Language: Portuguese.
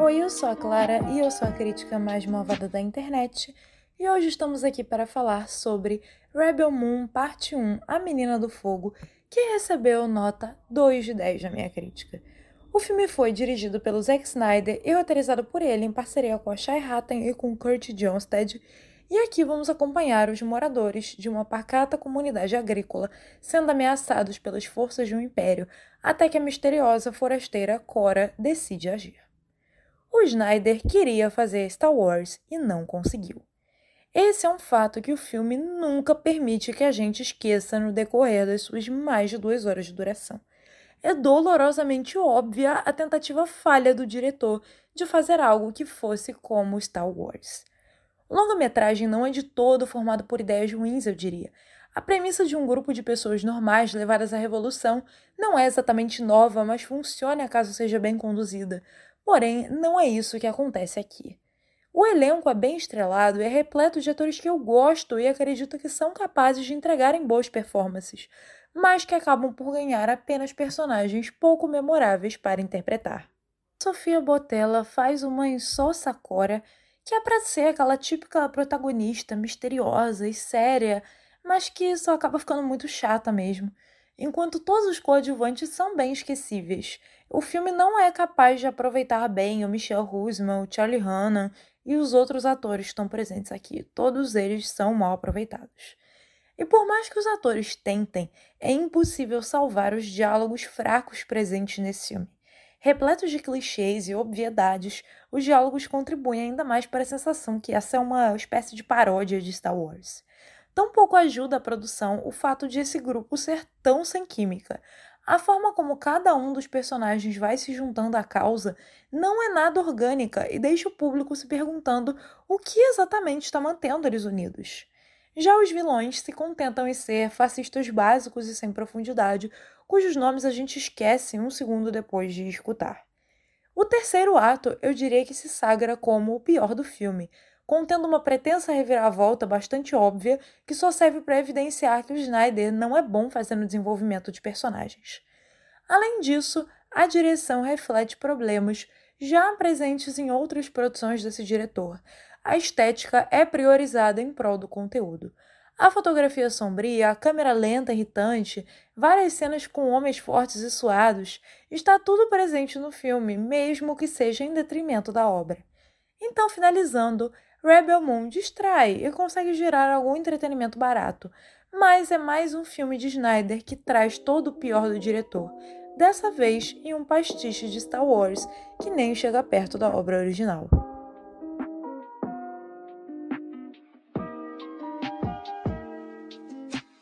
Oi, eu sou a Clara e eu sou a crítica mais malvada da internet. E hoje estamos aqui para falar sobre Rebel Moon Parte 1, A Menina do Fogo, que recebeu nota 2 de 10 na minha crítica. O filme foi dirigido pelo Zack Snyder e roteirizado por ele em parceria com a Shai Hatton e com Kurt Johnstead. E aqui vamos acompanhar os moradores de uma pacata comunidade agrícola sendo ameaçados pelas forças de um império, até que a misteriosa forasteira Cora decide agir. O Snyder queria fazer Star Wars e não conseguiu. Esse é um fato que o filme nunca permite que a gente esqueça no decorrer das suas mais de duas horas de duração. É dolorosamente óbvia a tentativa falha do diretor de fazer algo que fosse como Star Wars. O longa-metragem não é de todo formado por ideias ruins, eu diria. A premissa de um grupo de pessoas normais levadas à revolução não é exatamente nova, mas funciona caso seja bem conduzida. Porém, não é isso que acontece aqui. O elenco é bem estrelado e é repleto de atores que eu gosto e acredito que são capazes de entregarem boas performances, mas que acabam por ganhar apenas personagens pouco memoráveis para interpretar. Sofia Botella faz uma Insossa Cora, que é para ser aquela típica protagonista misteriosa e séria, mas que só acaba ficando muito chata mesmo. Enquanto todos os coadjuvantes são bem esquecíveis, o filme não é capaz de aproveitar bem o Michelle Husman, o Charlie Hanna e os outros atores que estão presentes aqui. Todos eles são mal aproveitados. E por mais que os atores tentem, é impossível salvar os diálogos fracos presentes nesse filme. Repletos de clichês e obviedades, os diálogos contribuem ainda mais para a sensação que essa é uma espécie de paródia de Star Wars. Tampouco ajuda a produção o fato de esse grupo ser tão sem química. A forma como cada um dos personagens vai se juntando à causa não é nada orgânica e deixa o público se perguntando o que exatamente está mantendo eles unidos. Já os vilões se contentam em ser fascistas básicos e sem profundidade, cujos nomes a gente esquece um segundo depois de escutar. O terceiro ato eu diria que se sagra como o pior do filme, contendo uma pretensa reviravolta bastante óbvia que só serve para evidenciar que o Snyder não é bom fazendo desenvolvimento de personagens. Além disso, a direção reflete problemas já presentes em outras produções desse diretor. A estética é priorizada em prol do conteúdo. A fotografia sombria, a câmera lenta irritante, várias cenas com homens fortes e suados, está tudo presente no filme, mesmo que seja em detrimento da obra. Então, finalizando, Rebel Moon distrai e consegue gerar algum entretenimento barato, mas é mais um filme de Snyder que traz todo o pior do diretor, dessa vez em um pastiche de Star Wars que nem chega perto da obra original.